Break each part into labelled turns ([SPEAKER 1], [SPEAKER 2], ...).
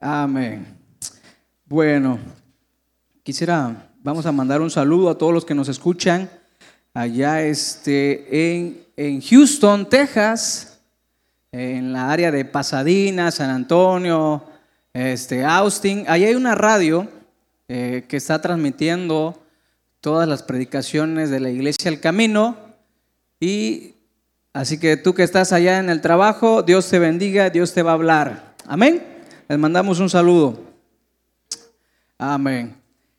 [SPEAKER 1] Amén. Bueno, quisiera, vamos a mandar un saludo a todos los que nos escuchan allá este, en, en Houston, Texas, en la área de Pasadena, San Antonio, este, Austin. Ahí hay una radio eh, que está transmitiendo todas las predicaciones de la iglesia El Camino. Y así que tú que estás allá en el trabajo, Dios te bendiga, Dios te va a hablar. Amén. Les mandamos un saludo. Amén.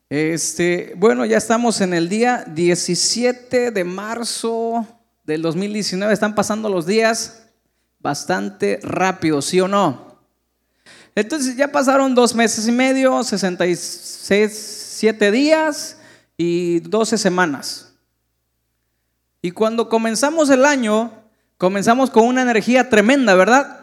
[SPEAKER 1] Este, bueno, ya estamos en el día 17 de marzo del 2019. Están pasando los días bastante rápido, ¿sí o no? Entonces ya pasaron dos meses y medio, 67 días y 12 semanas. Y cuando comenzamos el año, comenzamos con una energía tremenda, ¿verdad?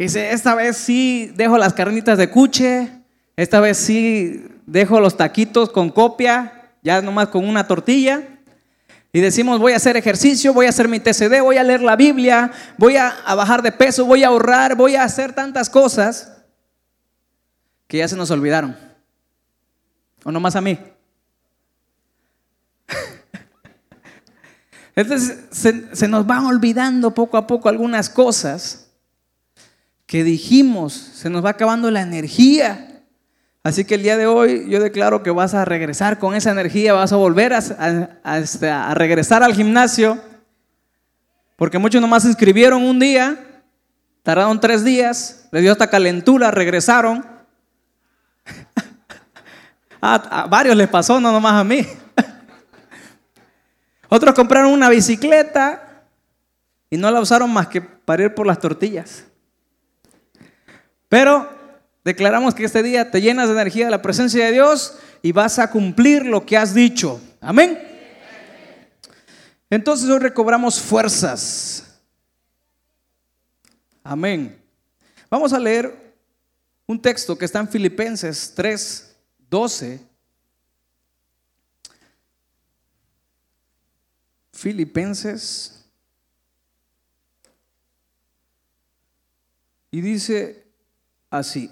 [SPEAKER 1] Dice, esta vez sí dejo las carnitas de cuche, esta vez sí dejo los taquitos con copia, ya nomás con una tortilla. Y decimos, voy a hacer ejercicio, voy a hacer mi TCD, voy a leer la Biblia, voy a, a, bajar de peso, voy a ahorrar, voy a hacer tantas cosas que ya se nos olvidaron. ¿O nomás a mí? Entonces se, se nos van olvidando poco a poco algunas cosas que dijimos, se nos va acabando la energía. Así que el día de hoy yo declaro que vas a regresar con esa energía, vas a volver a, a regresar al gimnasio, porque muchos nomás se inscribieron un día, tardaron tres días, les dio hasta calentura, regresaron. a, varios les pasó, no nomás a mí. Otros compraron una bicicleta y no la usaron más que para ir por las tortillas. Pero Declaramos que este día te llenas de energía de la presencia de Dios y vas a cumplir lo que has dicho. Amén. Entonces hoy recobramos fuerzas. Amén. Vamos a leer un texto que está en Filipenses 3, 12. Filipenses. Y dice así.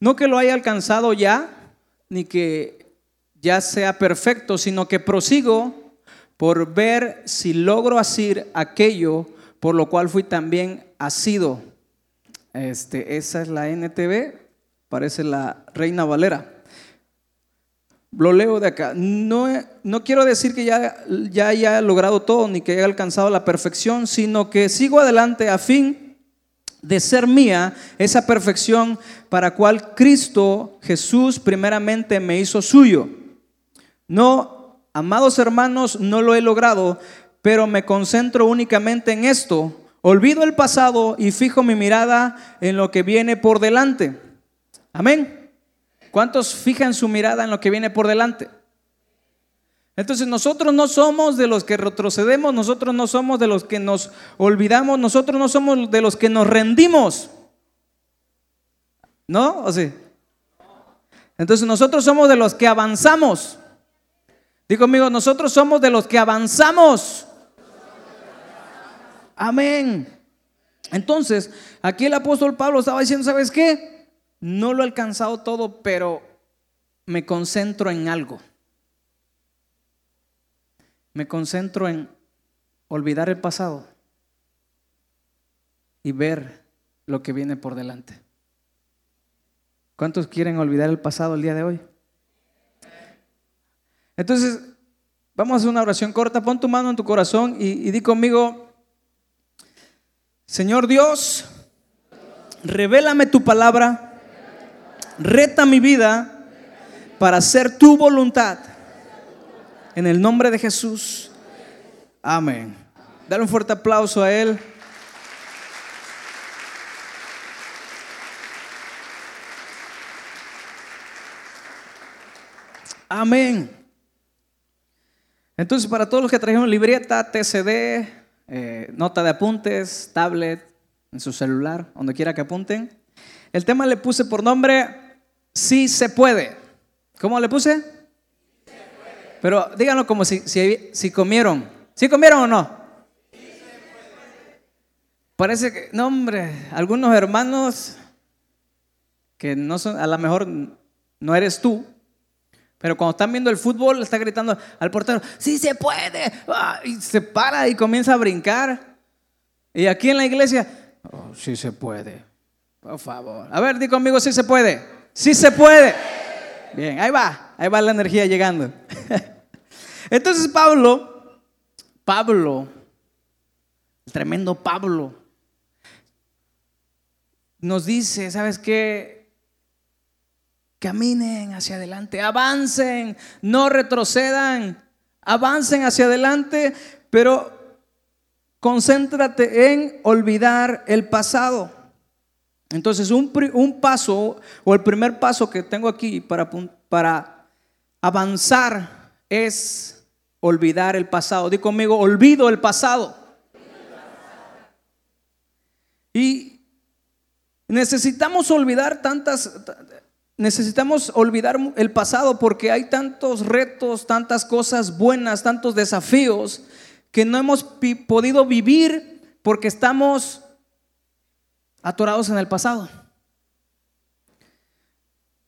[SPEAKER 1] No que lo haya alcanzado ya, ni que ya sea perfecto, sino que prosigo por ver si logro hacer aquello por lo cual fui también asido. Este, esa es la NTV, parece la Reina Valera. Lo leo de acá. No, no quiero decir que ya, ya haya logrado todo ni que haya alcanzado la perfección, sino que sigo adelante a fin de ser mía esa perfección para cual Cristo Jesús primeramente me hizo suyo. No, amados hermanos, no lo he logrado, pero me concentro únicamente en esto. Olvido el pasado y fijo mi mirada en lo que viene por delante. Amén. ¿Cuántos fijan su mirada en lo que viene por delante? Entonces nosotros no somos de los que retrocedemos, nosotros no somos de los que nos olvidamos, nosotros no somos de los que nos rendimos. ¿No? ¿O sí? Entonces nosotros somos de los que avanzamos. Digo amigo, nosotros somos de los que avanzamos. Amén. Entonces, aquí el apóstol Pablo estaba diciendo, ¿sabes qué? No lo he alcanzado todo, pero me concentro en algo me concentro en olvidar el pasado y ver lo que viene por delante. ¿Cuántos quieren olvidar el pasado el día de hoy? Entonces, vamos a hacer una oración corta. Pon tu mano en tu corazón y, y di conmigo, Señor Dios, revélame tu palabra, reta mi vida para hacer tu voluntad en el nombre de Jesús. Amén. Dale un fuerte aplauso a Él. Amén. Entonces, para todos los que trajeron libreta, TCD, eh, nota de apuntes, tablet, en su celular, donde quiera que apunten, el tema le puse por nombre Sí se puede. ¿Cómo le puse? Pero díganlo como si, si, si comieron. ¿Sí comieron o no? parece que, no hombre, algunos hermanos que no son, a lo mejor no eres tú, pero cuando están viendo el fútbol, está gritando al portero, sí se puede, ah, y se para y comienza a brincar. Y aquí en la iglesia, oh, sí se puede, por favor. A ver, di conmigo, sí se puede, sí se puede. Bien, ahí va, ahí va la energía llegando. Entonces Pablo, Pablo, el tremendo Pablo, nos dice, ¿sabes qué? Caminen hacia adelante, avancen, no retrocedan, avancen hacia adelante, pero concéntrate en olvidar el pasado. Entonces, un, un, paso o el primer paso que tengo aquí para, para avanzar es olvidar el pasado. Di conmigo, olvido el pasado. Y necesitamos olvidar tantas, necesitamos olvidar el pasado porque hay tantos retos, tantas cosas buenas, tantos desafíos que no hemos podido vivir porque estamos atorados en el pasado.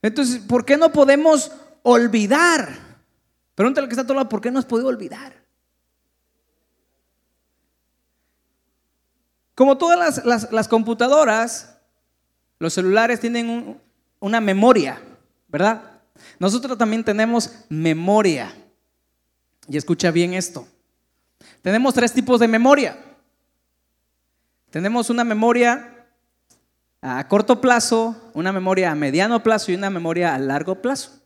[SPEAKER 1] Entonces, ¿por qué no podemos olvidar? Pregúntale que está a tu lado, ¿por qué no has podido olvidar? Como todas las, computadoras, los celulares tienen una memoria, ¿verdad? Nosotros también tenemos memoria. Y escucha bien esto. Tenemos tres tipos de memoria. Tenemos una memoria a corto plazo, una memoria a mediano plazo y una memoria a largo plazo.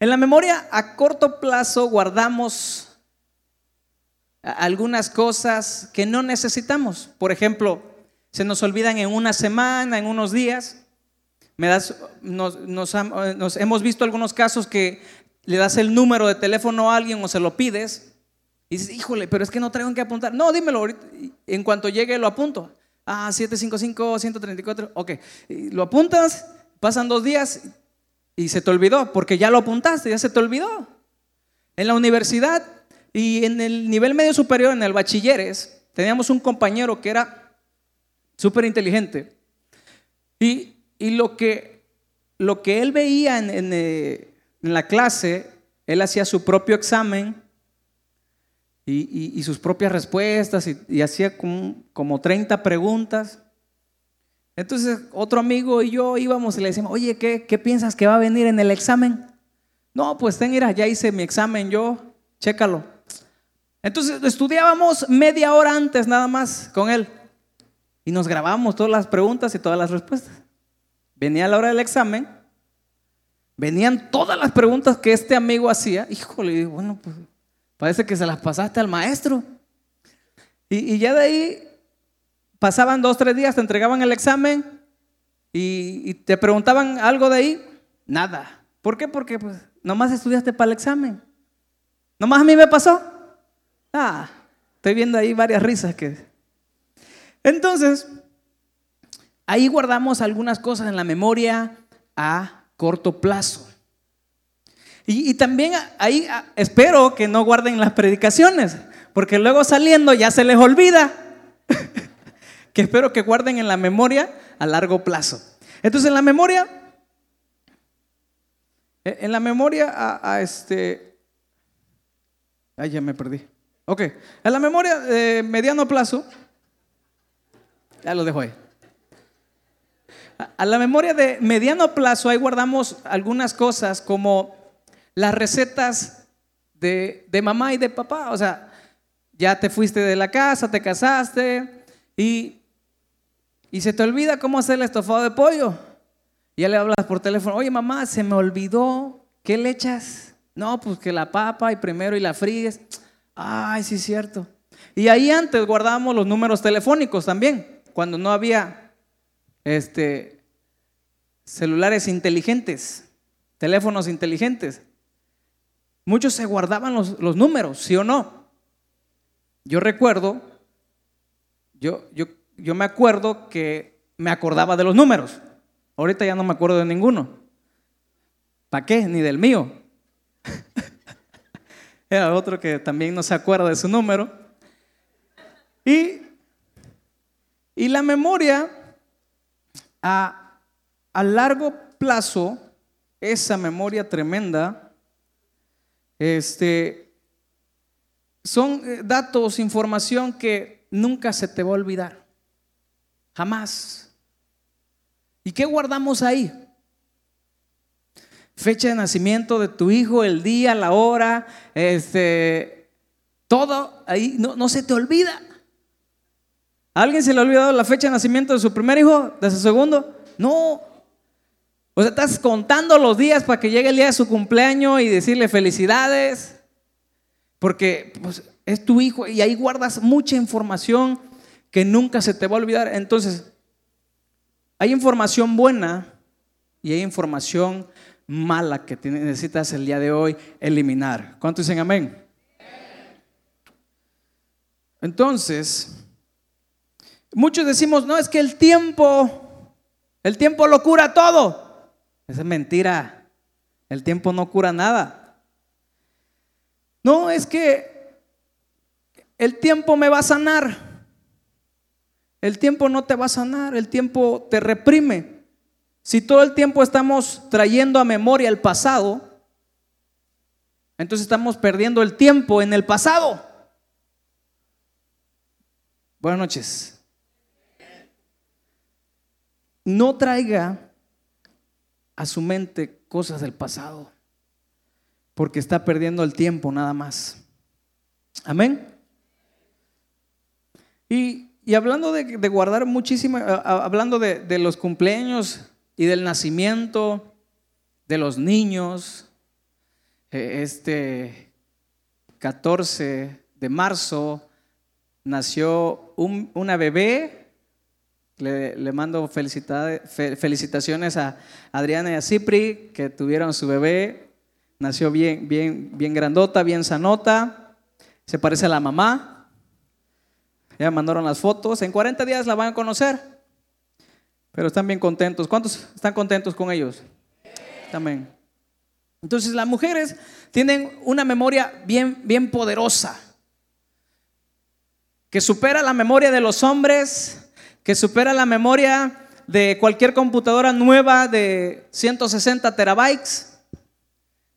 [SPEAKER 1] En la memoria a corto plazo guardamos algunas cosas que no necesitamos. Por ejemplo, se nos olvidan en una semana, en unos días. Me das, nos, hemos visto algunos casos que le das el número de teléfono a alguien o se lo pides y dices, híjole, pero es que no traigo qué apuntar. No, dímelo ahorita. En cuanto llegue lo apunto. Ah, 755, 134. Ok, lo apuntas, pasan dos días y se te olvidó, porque ya lo apuntaste, ya se te olvidó. En la universidad y en el nivel medio superior, en el bachilleres, teníamos un compañero que era súper inteligente. Y, lo, que, lo que él veía en, eh, en la clase, él hacía su propio examen y, sus propias respuestas y, hacía como, como 30 preguntas. Entonces otro amigo y yo íbamos y le decíamos, oye, ¿qué, ¿qué, piensas que va a venir en el examen? No, pues ten, mira, ya hice mi examen yo, chécalo. Entonces estudiábamos media hora antes nada más con él y nos grabamos todas las preguntas y todas las respuestas. Venía la hora del examen, venían todas las preguntas que este amigo hacía. Híjole, bueno, pues Parece que se las pasaste al maestro. Y, ya de ahí pasaban dos, tres días, te entregaban el examen y, te preguntaban algo de ahí. Nada. ¿Por qué? Porque pues nomás estudiaste para el examen. Nomás a mí me pasó. Ah, estoy viendo ahí varias risas que... Entonces, ahí guardamos algunas cosas en la memoria a corto plazo. Y, también ahí espero que no guarden las predicaciones, porque luego saliendo ya se les olvida. Que espero que guarden en la memoria a largo plazo. Entonces en la memoria, e, en la memoria a, este, ay ya me perdí. Ok, en la memoria de mediano plazo, ya lo dejo ahí. A la memoria de mediano plazo ahí guardamos algunas cosas como las recetas de, mamá y de papá. O sea, ya te fuiste de la casa, te casaste y, y se te olvida cómo hacer el estofado de pollo. ya le hablas por teléfono, oye mamá, se me olvidó, ¿qué le echas? No, pues que la papa y primero y la fríes. Ay, sí es cierto. Y ahí antes guardábamos los números telefónicos también, cuando no había este, celulares inteligentes, teléfonos inteligentes. Muchos se guardaban los, números, ¿sí o no? Yo recuerdo, yo, yo, yo me acuerdo que me acordaba de los números. Ahorita ya no me acuerdo de ninguno. ¿Para qué? Ni del mío. Era otro que también no se acuerda de su número. Y Y la memoria, a, a largo plazo, esa memoria tremenda, este, son eh, datos, información que nunca se te va a olvidar. Jamás. ¿Y qué guardamos ahí? Fecha de nacimiento de tu hijo, el día, la hora, este, todo ahí no, no se te olvida. ¿A alguien se le ha olvidado la fecha de nacimiento de su primer hijo, de su segundo? No. O sea, estás contando los días para que llegue el día de su cumpleaños y decirle felicidades. Porque pues, es tu hijo y ahí guardas mucha información que nunca se te va a olvidar. Entonces, hay información buena y hay información mala que necesitas el día de hoy eliminar. ¿Cuántos dicen amén? Entonces, muchos decimos, no, es que el tiempo, el tiempo lo cura todo. Esa es mentira. El tiempo no cura nada. No, es que el tiempo me va a sanar. El tiempo no te va a sanar, el tiempo te reprime. Si todo el tiempo estamos trayendo a memoria el pasado, entonces estamos perdiendo el tiempo en el pasado. Buenas noches. No traiga a su mente cosas del pasado porque está perdiendo el tiempo nada más. Amén. Y, hablando de, guardar muchísimo, hablando de, los cumpleaños y del nacimiento de los niños, eh, este 14 de marzo nació una bebé. Le, mando felicitaciones a Adriana y a Cipri que tuvieron su bebé Nació bien, bien, bien grandota, bien sanota. Se parece a la mamá. Ya mandaron las fotos. En 40 días la van a conocer. Pero están bien contentos. ¿Cuántos están contentos con ellos? También. Entonces las mujeres tienen una memoria bien, bien poderosa. Que supera la memoria de los hombres. Que supera la memoria de cualquier computadora nueva de 160 terabytes.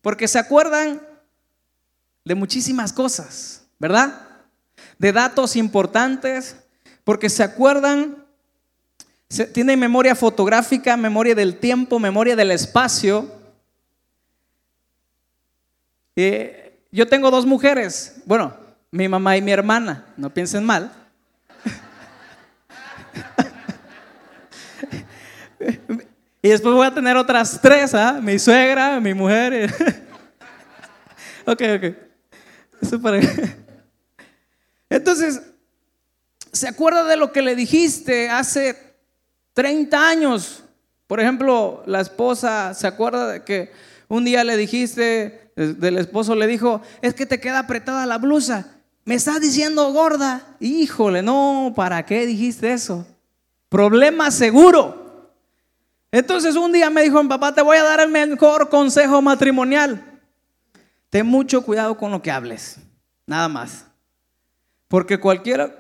[SPEAKER 1] Porque se acuerdan de muchísimas cosas, ¿verdad? De datos importantes, porque se acuerdan, tienen memoria fotográfica, memoria del tiempo, memoria del espacio. Eh, yo tengo dos mujeres, bueno, mi mamá y mi hermana, no piensen mal. Y después voy a tener otras tres, ¿ah? Mi suegra, mi mujer. ok, ok. Eso para... Entonces, ¿se acuerda de lo que le dijiste hace 30 años? Por ejemplo, la esposa, ¿se acuerda de que un día le dijiste, del esposo le dijo, es que te queda apretada la blusa? Me estás diciendo gorda. Híjole, no, ¿para qué dijiste eso? Problema seguro. Entonces un día me dijo, papá, te voy a dar el mejor consejo matrimonial. Ten mucho cuidado con lo que hables, nada más. Porque cualquiera,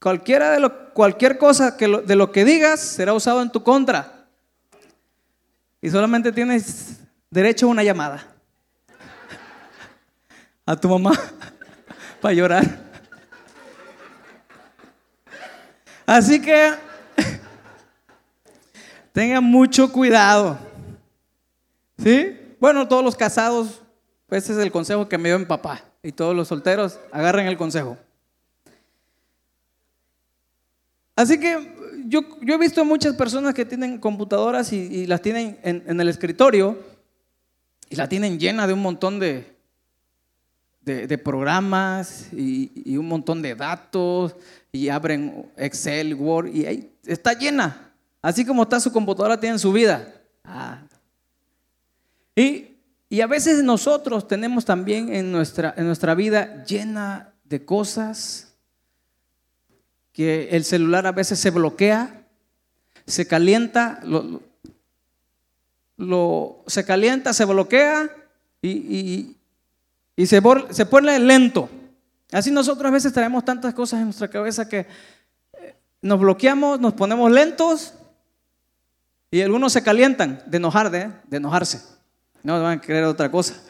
[SPEAKER 1] cualquiera de lo, cualquier cosa que de lo que digas será usado en tu contra. Y solamente tienes derecho a una llamada. A tu mamá para llorar. Así que Tengan mucho cuidado. ¿Sí? Bueno, todos los casados, ese es el consejo que me dio mi papá. Y todos los solteros, agarren el consejo. Así que yo, he visto muchas personas que tienen computadoras y, las tienen en, el escritorio y la tienen llena de un montón de, de, programas y, y, un montón de datos y abren Excel, Word y ahí está llena. Así como está su computadora, tiene su vida. Ah. Y, a veces nosotros tenemos también en nuestra, en nuestra vida llena de cosas que el celular a veces se bloquea, se calienta, lo, se calienta, se bloquea y, y, se, se pone lento. Así nosotros a veces traemos tantas cosas en nuestra cabeza que nos bloqueamos, nos ponemos lentos y algunos se calientan de enojar, de, de enojarse. No van a querer otra cosa.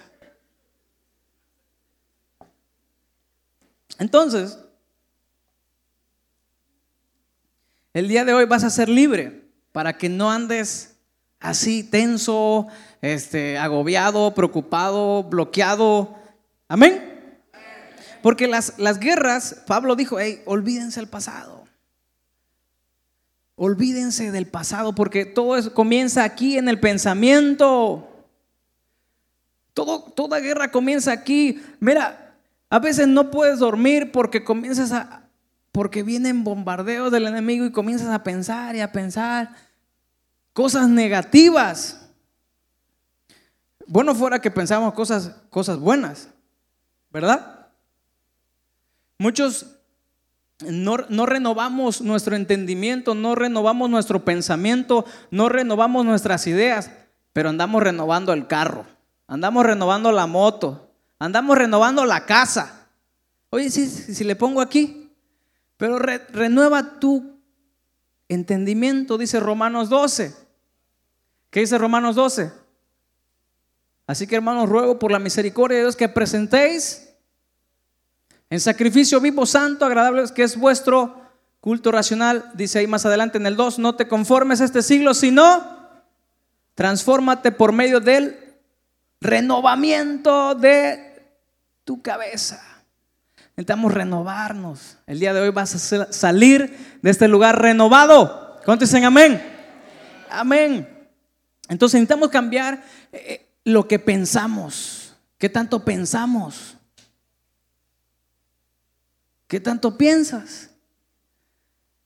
[SPEAKER 1] Entonces, el día de hoy vas a ser libre para que no andes así tenso, este, agobiado, preocupado, bloqueado. Amén. Porque las, las guerras, Pablo dijo, hey, olvídense el pasado. Olvídense del pasado porque todo comienza aquí en el pensamiento. Todo, toda guerra comienza aquí. Mira, a veces no puedes dormir porque comienzas a porque vienen bombardeos del enemigo y comienzas a pensar y a pensar cosas negativas. Bueno fuera que pensamos cosas cosas buenas, ¿verdad? Muchos no, no, renovamos nuestro entendimiento, no renovamos nuestro pensamiento, no renovamos nuestras ideas, pero andamos renovando el carro, andamos renovando la moto, andamos renovando la casa. Oye, si, si le pongo aquí, pero renueva tu entendimiento, dice Romanos 12. ¿Qué dice Romanos 12? Así que hermanos, ruego por la misericordia de Dios que presentéis en sacrificio vivo, santo, agradable, que es vuestro culto racional, dice ahí más adelante en el 2, no te conformes a este siglo, sino transfórmate por medio del renovamiento de tu cabeza. Necesitamos renovarnos. El día de hoy vas a salir de este lugar renovado. ¿Cuántos amén? Amén. Entonces necesitamos cambiar eh, lo que pensamos. ¿Qué tanto pensamos? ¿Qué tanto piensas?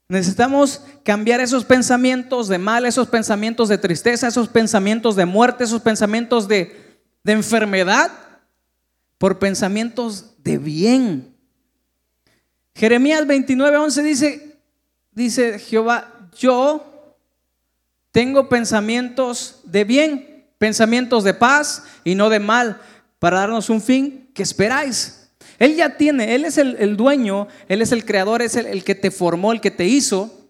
[SPEAKER 1] Necesitamos cambiar esos pensamientos de mal, esos pensamientos de tristeza, esos pensamientos de muerte, esos pensamientos de, enfermedad, por pensamientos de bien. Jeremías 29, 11 dice, dice Jehová, yo tengo pensamientos de bien, pensamientos de paz y no de mal, para darnos un fin que esperáis. Él ya tiene, Él es el, dueño, Él es el creador, es el, el que te formó, el que te hizo.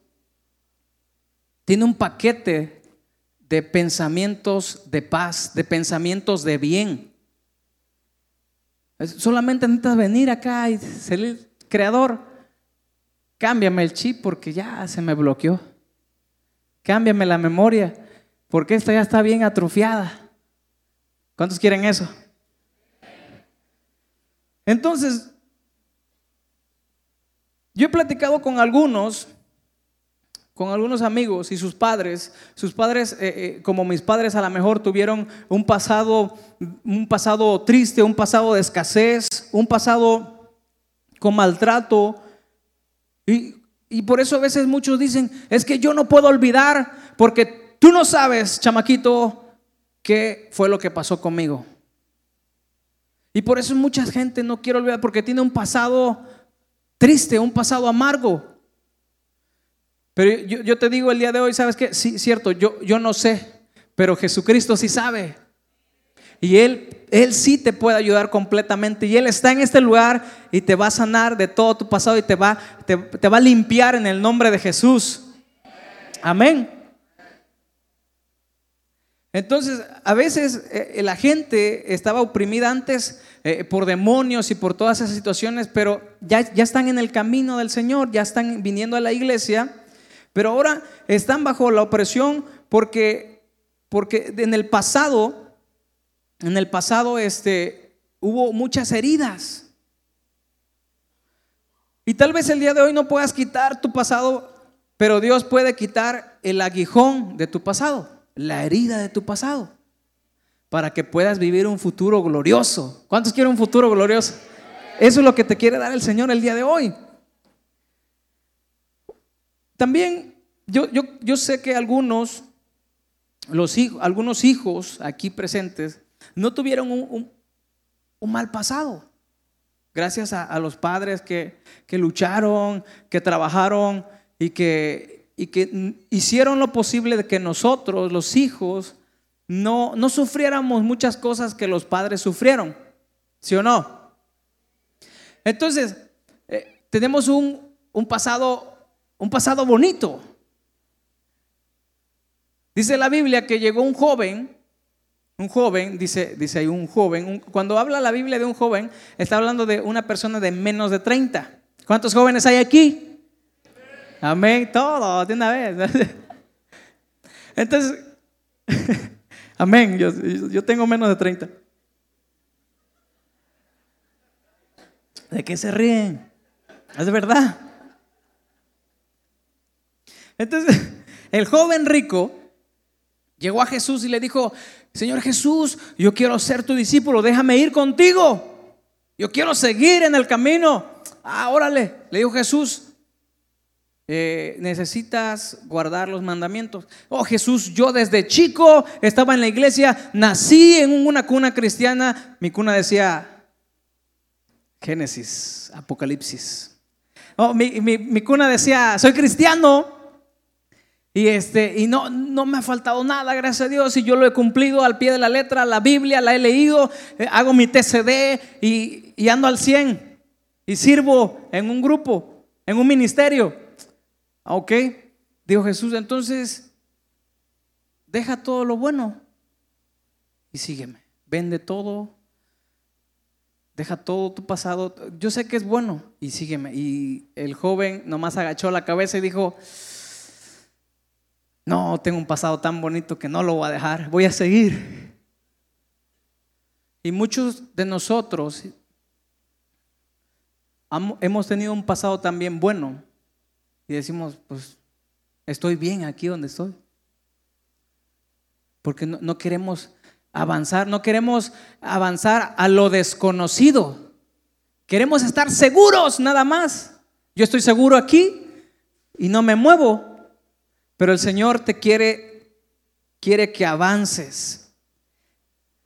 [SPEAKER 1] Tiene un paquete de pensamientos de paz, de pensamientos de bien. Solamente necesitas venir acá y el creador. Cámbiame el chip porque ya se me bloqueó. Cámbiame la memoria porque esta ya está bien atrofiada. ¿Cuántos quieren eso? Entonces, yo he platicado con algunos, con algunos amigos y sus padres. Sus padres, eh, eh, como mis padres, a lo mejor tuvieron un pasado, un pasado triste, un pasado de escasez, un pasado con maltrato. Y, y por eso a veces muchos dicen, es que yo no puedo olvidar porque tú no sabes, chamaquito, qué fue lo que pasó conmigo. Y por eso mucha gente no quiere olvidar porque tiene un pasado triste, un pasado amargo. Pero yo, te digo el día de hoy, ¿sabes qué? Sí, cierto, yo, yo no sé, pero Jesucristo sí sabe. Y Él, Él sí te puede ayudar completamente. Y Él está en este lugar y te va a sanar de todo tu pasado y te va, te, te va a limpiar en el nombre de Jesús. Amén. Entonces, a veces eh, la gente estaba oprimida antes eh, por demonios y por todas esas situaciones, pero ya, ya están en el camino del Señor, ya están viniendo a la iglesia, pero ahora están bajo la opresión porque, porque en el pasado, en el pasado este, hubo muchas heridas. Y tal vez el día de hoy no puedas quitar tu pasado, pero Dios puede quitar el aguijón de tu pasado la herida de tu pasado para que puedas vivir un futuro glorioso. ¿Cuántos quieren un futuro glorioso? Eso es lo que te quiere dar el Señor el día de hoy. También yo, yo, yo sé que algunos, los hijos, algunos hijos aquí presentes no tuvieron un, mal pasado. Gracias a, los padres que, lucharon, que trabajaron y que, hicieron lo posible de que nosotros, los hijos, no, sufriéramos muchas cosas que los padres sufrieron. ¿Sí o no? Entonces, eh, tenemos un pasado bonito. Dice la Biblia que llegó un joven, un joven, dice, dice ahí un joven, cuando habla la Biblia de un joven, está hablando de una persona de menos de 30. ¿Cuántos jóvenes hay aquí? Amén, todo, de una vez. Entonces, amén, yo, yo tengo menos de 30. ¿De qué se ríen? Es verdad. Entonces, el joven rico llegó a Jesús y le dijo, Señor Jesús, yo quiero ser tu discípulo, déjame ir contigo. Yo quiero seguir en el camino. Ah, órale, le dijo Jesús, eh, necesitas guardar los mandamientos. Oh Jesús, yo desde chico estaba en la iglesia, nací en una cuna cristiana. Mi cuna decía, Génesis, Apocalipsis. Oh, mi, cuna decía, soy cristiano. Y, este, y no, no me ha faltado nada, gracias a Dios, y yo lo he cumplido al pie de la letra, la Biblia la he leído, eh, hago mi TCD y, y ando al 100 y sirvo en un grupo, en un ministerio. Ah, ok, dijo Jesús, entonces deja todo lo bueno y sígueme. Vende todo, deja todo tu pasado, yo sé que es bueno y sígueme. Y el joven nomás agachó la cabeza y dijo, no, tengo un pasado tan bonito que no lo voy a dejar, voy a seguir. Y muchos de nosotros hemos tenido un pasado también bueno y decimos, pues estoy bien aquí donde estoy. Porque no, no queremos avanzar, no queremos avanzar a lo desconocido. Queremos estar seguros nada más. Yo estoy seguro aquí y no me muevo, pero el Señor te quiere quiere que avances.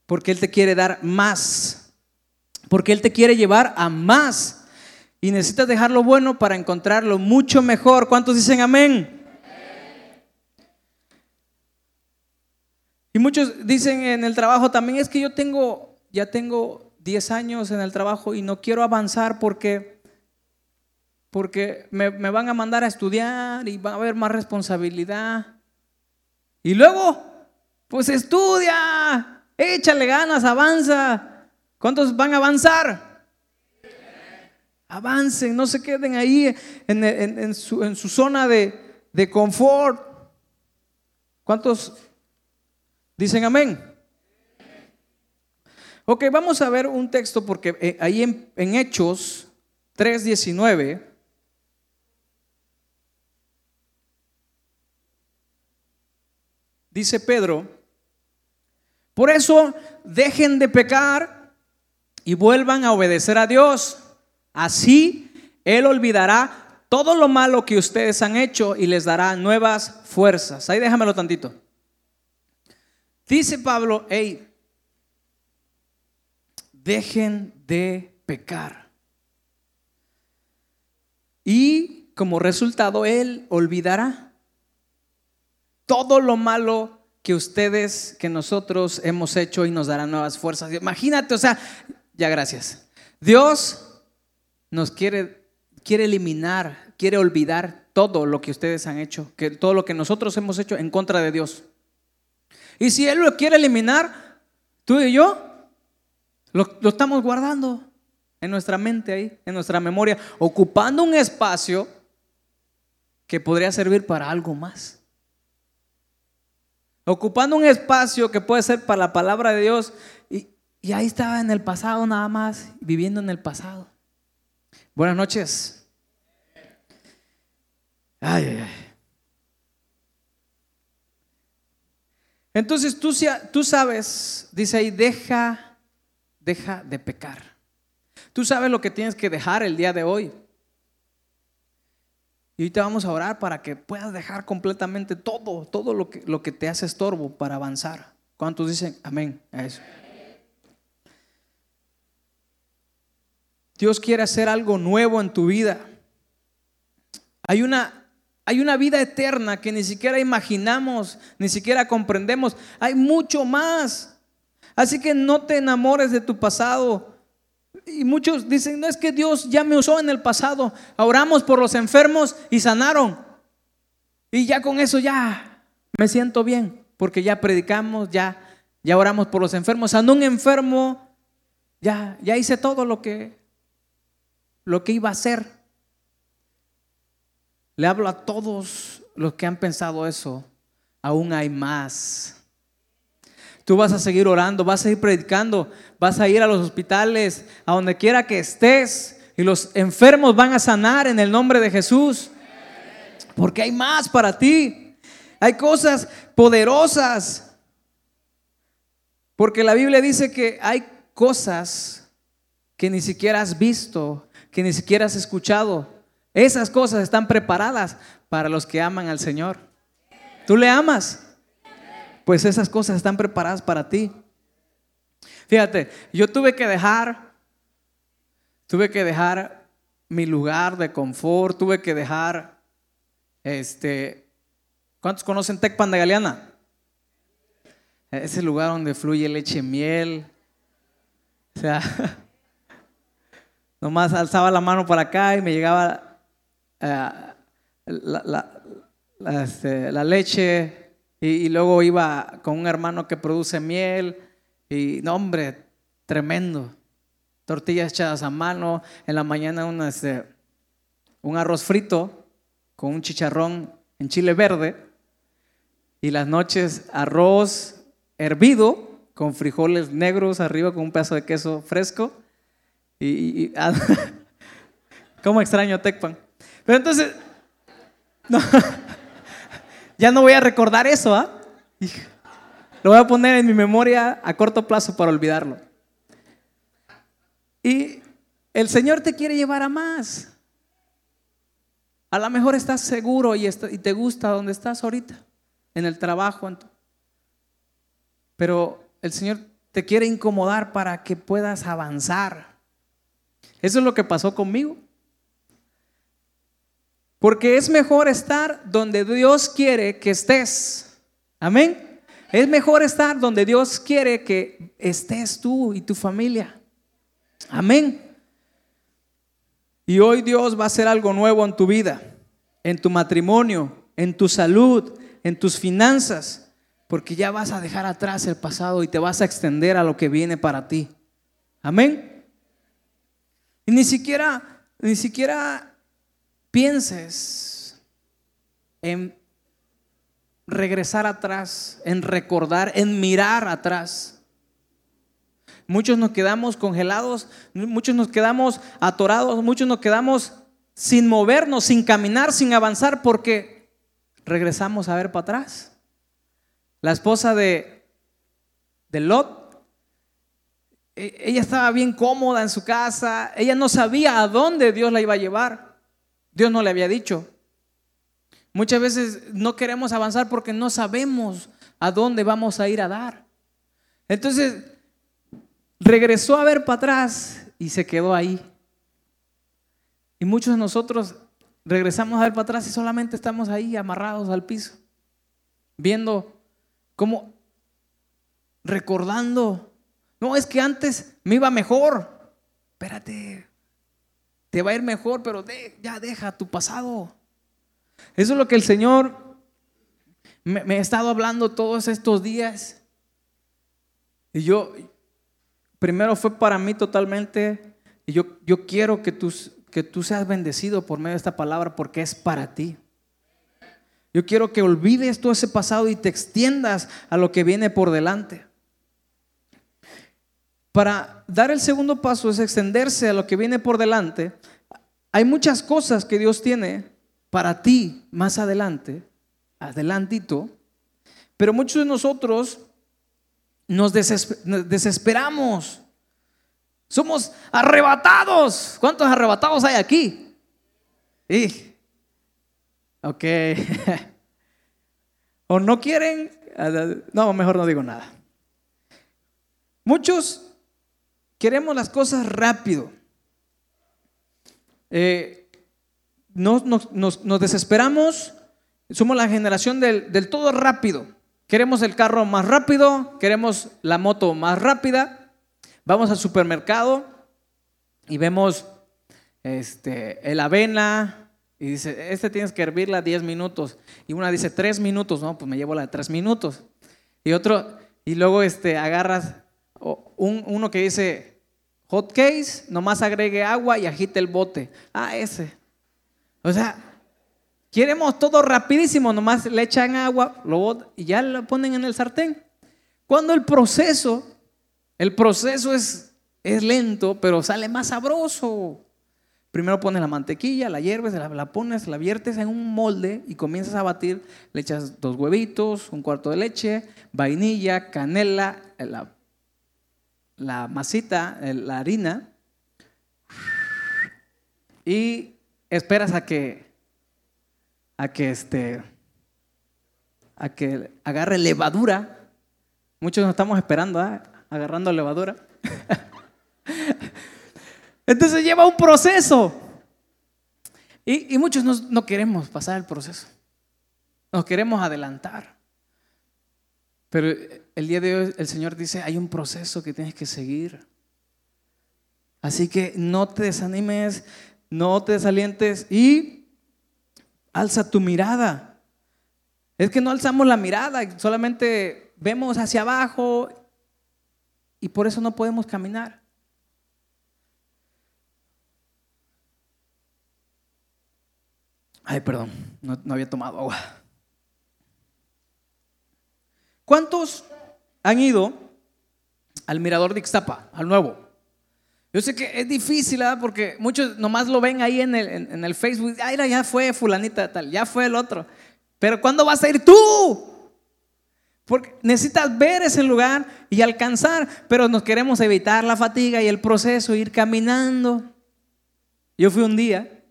[SPEAKER 1] Porque él te quiere dar más. Porque él te quiere llevar a más. Y necesitas dejar lo bueno para encontrarlo mucho mejor. ¿Cuántos dicen amén? Y muchos dicen en el trabajo también es que yo tengo, ya tengo 10 años en el trabajo y no quiero avanzar porque, porque me, van a mandar a estudiar y va a haber más responsabilidad. Y luego, pues estudia, échale ganas, avanza. ¿Cuántos van a avanzar? Avancen, no se queden ahí en, su, zona de, de confort. ¿Cuántos ¿Dicen amén? Ok, vamos a ver un texto porque eh, ahí en, en Hechos 3.19 dice Pedro, por eso dejen de pecar y vuelvan a obedecer a Dios. Así Él olvidará todo lo malo que ustedes han hecho y les dará nuevas fuerzas. Ahí déjamelo tantito. Dice Pablo, hey, dejen de pecar. Y como resultado, Él olvidará todo lo malo que ustedes, que nosotros hemos hecho y nos dará nuevas fuerzas. Imagínate, o sea, ya gracias. Dios nos quiere, quiere eliminar, quiere olvidar todo lo que ustedes han hecho, que todo lo que nosotros hemos hecho en contra de Dios. Y si Él lo quiere eliminar, tú y yo lo, estamos guardando en nuestra mente ahí, en nuestra memoria, ocupando un espacio que podría servir para algo más. Ocupando un espacio que puede ser para la palabra de Dios. Y, y ahí estaba en el pasado nada más, viviendo en el pasado. Buenas noches. Ay, ay, ay. Entonces tú, tú sabes, dice ahí, deja, deja de pecar. Tú sabes lo que tienes que dejar el día de hoy. Y ahorita vamos a orar para que puedas dejar completamente todo, todo lo que, lo que te hace estorbo para avanzar. ¿Cuántos dicen amén a eso? Dios quiere hacer algo nuevo en tu vida. Hay una hay una vida eterna que ni siquiera imaginamos, ni siquiera comprendemos. Hay mucho más. Así que no te enamores de tu pasado. Y muchos dicen, no es que Dios ya me usó en el pasado. Oramos por los enfermos y sanaron. Y ya con eso ya me siento bien, porque ya predicamos, ya, ya oramos por los enfermos. Ando un enfermo, ya, ya hice todo lo que, lo que iba a hacer. Le hablo a todos los que han pensado eso. Aún hay más. Tú vas a seguir orando, vas a ir predicando, vas a ir a los hospitales, a donde quiera que estés, y los enfermos van a sanar en el nombre de Jesús. Porque hay más para ti. Hay cosas poderosas. Porque la Biblia dice que hay cosas que ni siquiera has visto, que ni siquiera has escuchado. Esas cosas están preparadas para los que aman al Señor. ¿Tú le amas? Pues esas cosas están preparadas para ti. Fíjate, yo tuve que dejar, tuve que dejar mi lugar de confort, tuve que dejar este, ¿Cuántos conocen Tecpan de Galeana? Ese lugar donde fluye leche y miel. O sea, nomás alzaba la mano para acá y me llegaba eh, este, la, leche y, y, luego iba con un hermano que produce miel y, no hombre, tremendo. Tortillas echadas a mano, en la mañana este, un arroz frito con un chicharrón en chile verde y las noches arroz hervido con frijoles negros arriba con un pedazo de queso fresco. Y, ah, ¿Cómo extraño a Tecpan? Pero entonces, ya no voy a recordar eso, ¿ah? Lo voy a poner en mi memoria a corto plazo para olvidarlo. Y el Señor te quiere llevar a más. A lo mejor estás seguro y, te gusta donde estás ahorita, en el trabajo. Pero el Señor te quiere incomodar para que puedas avanzar. Eso es lo que pasó conmigo. Porque es mejor estar donde Dios quiere que estés. Amén. Es mejor estar donde Dios quiere que estés tú y tu familia. Amén. Y hoy Dios va a hacer algo nuevo en tu vida, en tu matrimonio, en tu salud, en tus finanzas, porque ya vas a dejar atrás el pasado y te vas a extender a lo que viene para ti. Amén. Y ni siquiera, ni siquiera pienses en regresar atrás, en recordar, en mirar atrás. Muchos nos quedamos congelados, muchos nos quedamos atorados, muchos nos quedamos sin movernos, sin caminar, sin avanzar, porque regresamos a ver para atrás. La esposa de, de Lot, e, ella estaba bien cómoda en su casa, ella no sabía a dónde Dios la iba a llevar. Dios no le había dicho. Muchas veces no queremos avanzar porque no sabemos a dónde vamos a ir a dar. Entonces, regresó a ver para atrás y se quedó ahí. Y muchos de nosotros regresamos a ver para atrás y solamente estamos ahí amarrados al piso, viendo cómo, recordando, no, es que antes me iba mejor, espérate, te va a ir mejor, pero ya deja tu pasado. Eso es lo que el Señor me, me ha estado hablando todos estos días. Y yo, primero fue para mí totalmente, y yo, yo quiero que tú, que tú seas bendecido por medio de esta palabra porque es para ti. Yo quiero que olvides todo ese pasado y te extiendas a lo que viene por delante. Para dar el segundo paso es extenderse a lo que viene por delante. Hay muchas cosas que Dios tiene para ti más adelante, adelantito, pero muchos de nosotros nos desesperamos. Somos arrebatados. ¿Cuántos arrebatados hay aquí? Sí. Ok. o no quieren. No, mejor no digo nada. Muchos queremos las cosas rápido. Eh, nos, desesperamos. Somos la generación del todo rápido. Queremos el carro más rápido, queremos la moto más rápida. Vamos al supermercado y vemos este, el avena, Y dice, este tienes que hervirla 10 minutos. Y una dice 3 minutos, no, pues me llevo la de 3 minutos. Y otro, y luego este, agarras un, uno que dice hot case, nomás agregue agua y agite el bote. Ah, ese. O sea, queremos todo rapidísimo, nomás le echan agua lo, y ya lo ponen en el sartén. Cuando el proceso, el proceso es, es lento, pero sale más sabroso. Primero pones la mantequilla, la hierves, la, pones, la viertes en un molde y comienzas a batir. Le echas dos huevitos, un cuarto de leche, vainilla, canela, la, la masita, la harina. Y esperas a que, a que este, a que agarre levadura. Muchos nos estamos esperando, ¿ah? agarrando levadura. Entonces lleva un proceso. Y, muchos no, queremos pasar el proceso. Nos queremos adelantar. Pero el día de hoy el Señor dice, hay un proceso que tienes que seguir. Así que no te desanimes, no te desalientes y alza tu mirada. Es que no alzamos la mirada, solamente vemos hacia abajo y por eso no podemos caminar. Ay, perdón, no, había tomado agua. ¿Cuántos han ido al mirador de Ixtapa, al nuevo? Yo sé que es difícil. Porque muchos nomás lo ven ahí en el, en, el Facebook. Ay, ya fue fulanita tal, ya fue el otro. Pero ¿cuándo vas a ir tú? Porque necesitas ver ese lugar y alcanzar, pero nos queremos evitar la fatiga y el proceso, ir caminando. Yo fui un día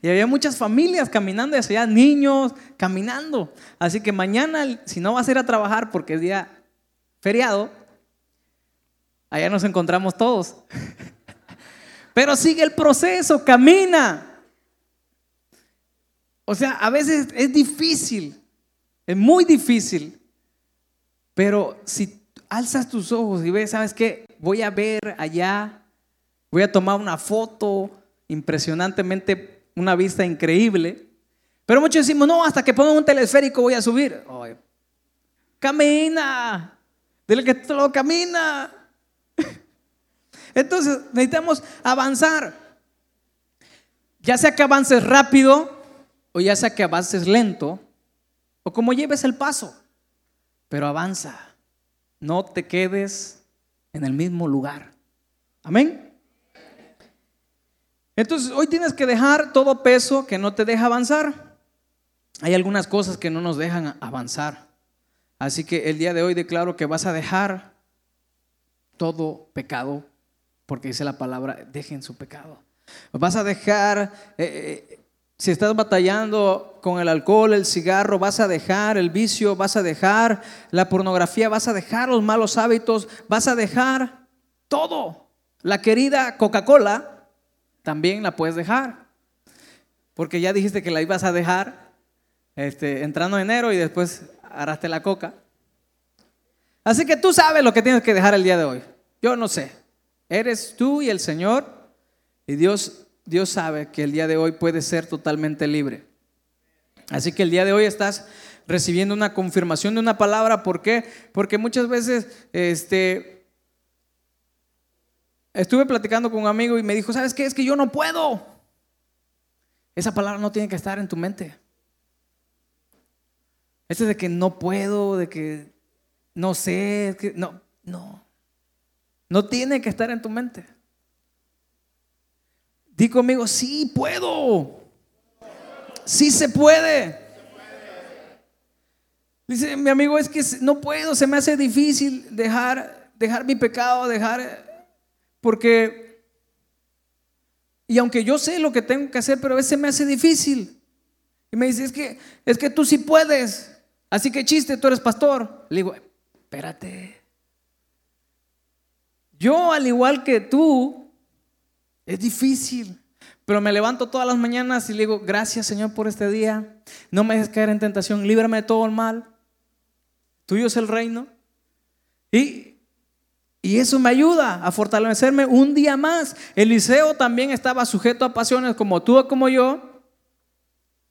[SPEAKER 1] y había muchas familias caminando hacia allá, niños caminando. Así que mañana, si no vas a ir a trabajar porque es día feriado, allá nos encontramos todos. Pero sigue el proceso, camina. O sea, a veces es difícil, es muy difícil. Pero si alzas tus ojos y ves, ¿sabes qué? Voy a ver allá, voy a tomar una foto impresionantemente una vista increíble. Pero muchos decimos, no, hasta que ponga un telesférico voy a subir. camina, dile que todo camina. Entonces necesitamos avanzar. Ya sea que avances rápido o ya sea que avances lento o como lleves el paso, pero avanza. No te quedes en el mismo lugar. Amén. Entonces, hoy tienes que dejar todo peso que no te deja avanzar. Hay algunas cosas que no nos dejan avanzar. Así que el día de hoy declaro que vas a dejar todo pecado, porque dice la palabra, dejen su pecado. Vas a dejar, eh, eh, si estás batallando con el alcohol, el cigarro, vas a dejar el vicio, vas a dejar la pornografía, vas a dejar los malos hábitos, vas a dejar todo. La querida Coca-Cola también la puedes dejar. Porque ya dijiste que la ibas a dejar este, entrando enero y después harás la coca. Así que tú sabes lo que tienes que dejar el día de hoy. Yo no sé. Eres tú y el Señor. Y Dios, Dios sabe que el día de hoy puedes ser totalmente libre. Así que el día de hoy estás recibiendo una confirmación de una palabra. ¿Por qué? Porque muchas veces este, Estuve platicando con un amigo y me dijo, ¿sabes qué? Es que yo no puedo. Esa palabra no tiene que estar en tu mente. Este de que no puedo, de que no sé, que no, no. No tiene que estar en tu mente. Di conmigo, sí puedo. Sí se puede. Dice mi amigo, es que no puedo, se me hace difícil dejar, dejar mi pecado, dejar porque, y aunque yo sé lo que tengo que hacer, pero a veces me hace difícil. Y me dice, es que, es que tú sí puedes. Así que chiste, tú eres pastor. Le digo, espérate. Yo, al igual que tú, es difícil. Pero me levanto todas las mañanas y le digo, gracias Señor por este día. No me dejes caer en tentación, líbrame de todo el mal. Tuyo es el reino. Y y eso me ayuda a fortalecerme un día más. Eliseo también estaba sujeto a pasiones como tú o como yo.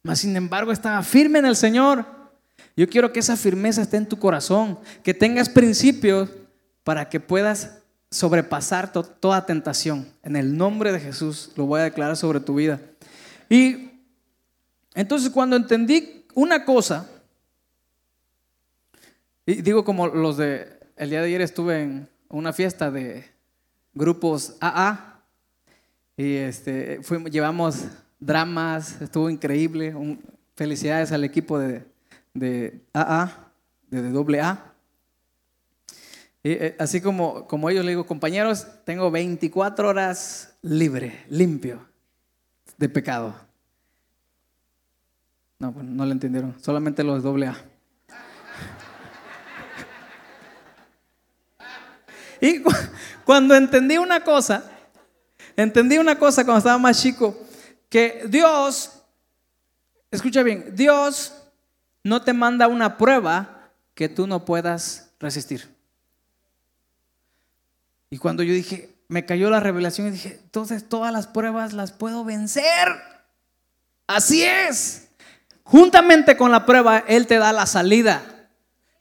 [SPEAKER 1] Mas sin embargo estaba firme en el Señor. Yo quiero que esa firmeza esté en tu corazón, que tengas principios para que puedas sobrepasar toda tentación. En el nombre de Jesús lo voy a declarar sobre tu vida. Y entonces cuando entendí una cosa, y digo como los de, el día de ayer estuve en una fiesta de grupos AA y este, llevamos dramas, estuvo increíble. felicidades al equipo de, de AA, de AA. Eh, así como, como ellos le digo, compañeros, tengo 24 horas libre, limpio de pecado. No, pues no lo entendieron, solamente los doble A. Y cuando entendí una cosa, entendí una cosa cuando estaba más chico, que Dios, escucha bien, Dios no te manda una prueba que tú no puedas resistir. Y cuando yo dije, me cayó la revelación y dije, entonces todas las pruebas las puedo vencer. Así es. Juntamente con la prueba, Él te da la salida.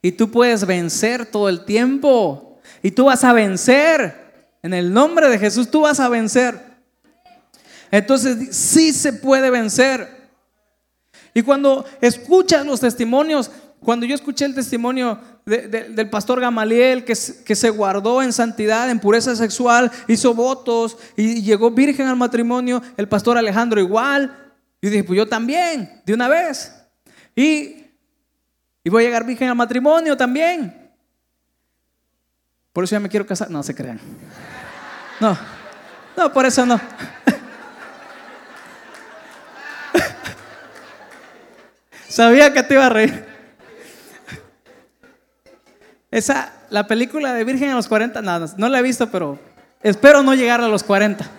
[SPEAKER 1] Y tú puedes vencer todo el tiempo. Y tú vas a vencer. En el nombre de Jesús, tú vas a vencer. Entonces, sí se puede vencer. Y cuando escuchas los testimonios, cuando yo escuché el testimonio del pastor Gamaliel que, se guardó en santidad, en pureza sexual, hizo votos y llegó virgen al matrimonio, el pastor Alejandro igual. Yo dije, pues yo también, de una vez. Y, y voy a llegar virgen al matrimonio también. Por eso ya me quiero casar. No se crean. No, no, por eso no. Sabía que te iba a reír. Esa, la película de Virgen a los 40, nada, no la he visto, pero espero no llegar a los 40.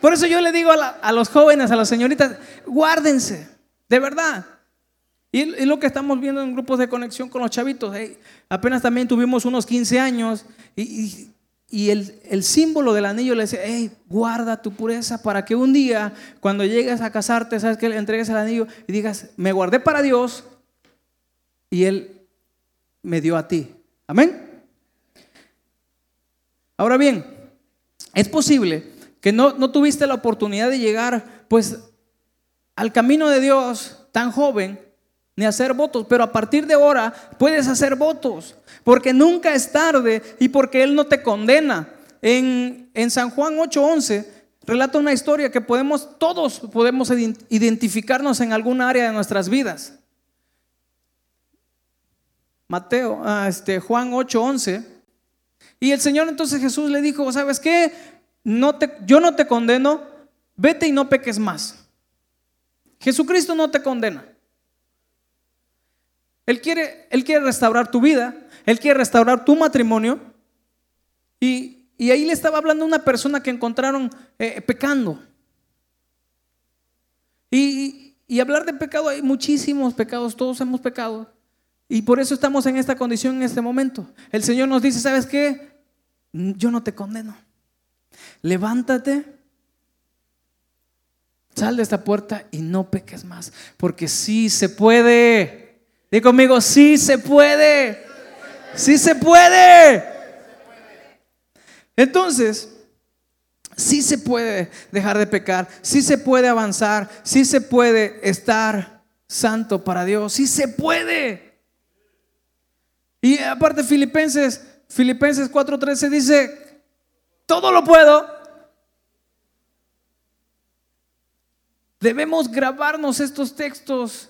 [SPEAKER 1] Por eso yo le digo a, los jóvenes, a las señoritas, guárdense, de verdad. Y, lo que estamos viendo en grupos de conexión con los chavitos, apenas también tuvimos unos 15 años y, el, símbolo del anillo le decía, hey, guarda tu pureza para que un día, cuando llegues a casarte, sabes que le entregues el anillo y digas, me guardé para Dios y Él me dio a ti. Amén. Ahora bien, es posible que no, no tuviste la oportunidad de llegar pues al camino de Dios tan joven ni hacer votos, pero a partir de ahora puedes hacer votos, porque nunca es tarde y porque Él no te condena. En, en San Juan 8:11 relata una historia que podemos, todos podemos identificarnos en alguna área de nuestras vidas. Mateo, ah, este, Juan 8:11. Y el Señor entonces Jesús le dijo, ¿sabes qué? No te, yo no te condeno, vete y no peques más. Jesucristo no te condena. Él quiere, él quiere restaurar tu vida, Él quiere restaurar tu matrimonio. Y, ahí le estaba hablando una persona que encontraron eh, pecando. Y, y hablar de pecado, hay muchísimos pecados, todos hemos pecado. Y por eso estamos en esta condición en este momento. El Señor nos dice, ¿sabes qué? Yo no te condeno. Levántate, sal de esta puerta y no peques más. Porque sí se puede. Dí conmigo, sí se puede. Sí se puede. Entonces, sí se puede dejar de pecar, sí se puede avanzar, sí se puede estar santo para Dios, sí se puede. Y aparte Filipenses, Filipenses 4:13 dice, todo lo puedo. Debemos grabarnos estos textos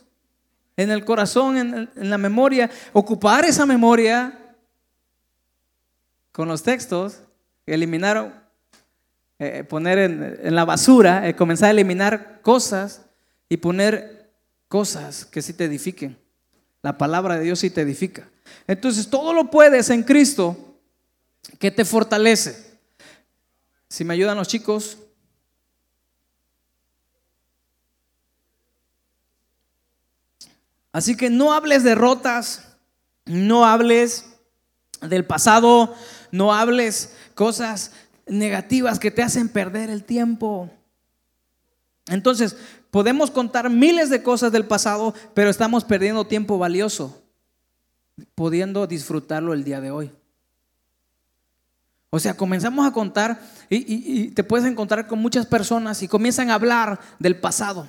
[SPEAKER 1] en el corazón, en, la memoria, ocupar esa memoria con los textos, eliminar, eh, poner en, la basura, eh, comenzar a eliminar cosas y poner cosas que sí te edifiquen. La palabra de Dios sí te edifica. Entonces todo lo puedes en Cristo que te fortalece. Si me ayudan los chicos. Así que no hables de derrotas, no hables del pasado, no hables cosas negativas que te hacen perder el tiempo. Entonces, podemos contar miles de cosas del pasado, pero estamos perdiendo tiempo valioso, pudiendo disfrutarlo el día de hoy. O sea, comenzamos a contar y, te puedes encontrar con muchas personas y comienzan a hablar del pasado.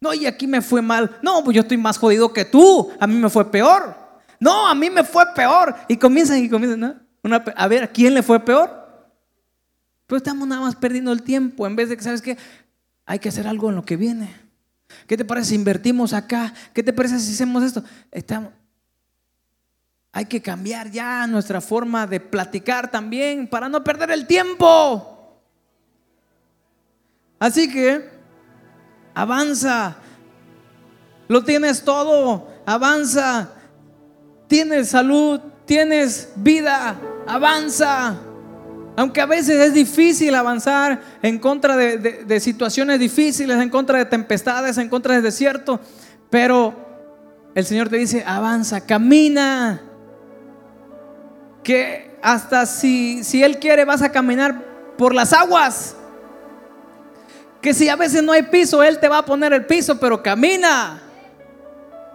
[SPEAKER 1] No, y aquí me fue mal. No, pues yo estoy más jodido que tú. A mí me fue peor. No, a mí me fue peor. Y comienzan y comienzan a ver a quién le fue peor. Pero estamos nada más perdiendo el tiempo en vez de que, ¿sabes qué? Hay que hacer algo en lo que viene. ¿Qué te parece si invertimos acá? ¿Qué te parece si hacemos esto? Estamos, hay que cambiar ya nuestra forma de platicar también para no perder el tiempo. Así que avanza. Lo tienes todo. Avanza. Tienes salud. Tienes vida. Avanza. Aunque a veces es difícil avanzar en contra de, de, situaciones difíciles, en contra de tempestades, en contra del desierto. Pero el Señor te dice, avanza, camina que hasta si, si Él quiere vas a caminar por las aguas. Que si a veces no hay piso, Él te va a poner el piso, pero camina.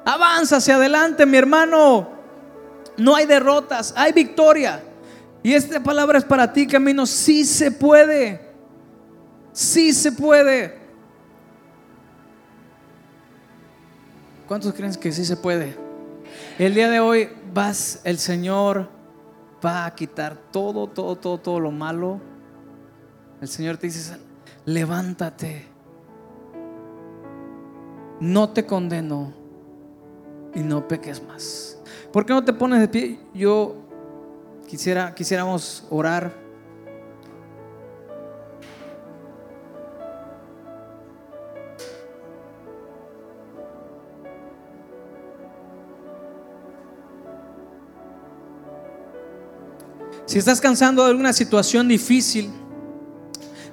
[SPEAKER 1] Avanza hacia adelante, mi hermano. No hay derrotas, hay victoria. Y esta palabra es para ti, camino. Sí se puede. Sí se puede. ¿Cuántos creen que sí se puede? El día de hoy vas, el Señor va a quitar todo, todo, todo, todo lo malo. El Señor te dice, levántate. No te condeno y no peques más. ¿Por qué no te pones de pie? Yo quisiera, quisiéramos orar. Si estás cansado de alguna situación difícil,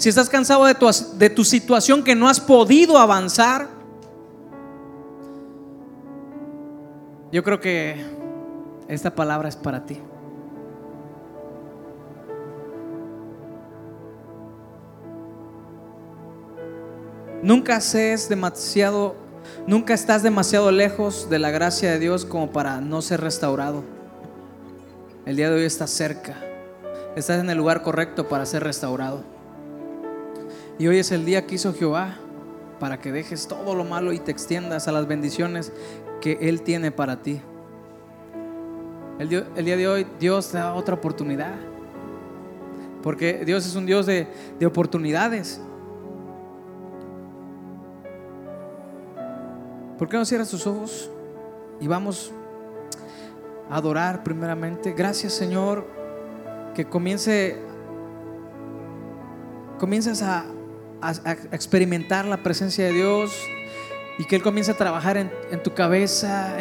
[SPEAKER 1] si estás cansado de tu, de tu situación que no has podido avanzar, yo creo que esta palabra es para ti. Nunca seas demasiado, nunca estás demasiado lejos de la gracia de Dios como para no ser restaurado. El día de hoy estás cerca. Estás en el lugar correcto para ser restaurado. Y hoy es el día que hizo Jehová para que dejes todo lo malo y te extiendas a las bendiciones que Él tiene para ti. El día, de hoy Dios te da otra oportunidad. Porque Dios es un Dios de, de oportunidades. ¿Por qué no cierras tus ojos y vamos a adorar primeramente? Gracias Señor que comience, comiences a, experimentar la presencia de Dios y que Él comience a trabajar en, tu cabeza,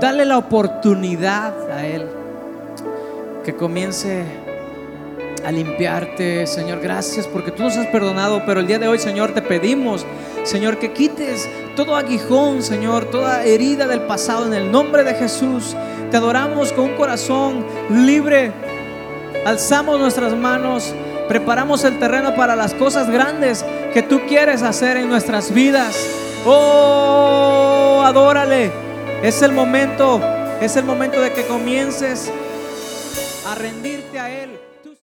[SPEAKER 1] dale la oportunidad a Él, que comience a limpiarte, Señor. Gracias porque tú nos has perdonado, pero el día de hoy, Señor, te pedimos, Señor, que quites todo aguijón, Señor, toda herida del pasado en el nombre de Jesús. Te adoramos con un corazón libre alzamos nuestras manos, preparamos el terreno para las cosas grandes que tú quieres hacer en nuestras vidas. Oh, adórale. Es el momento, es el momento de que comiences a rendirte a Él.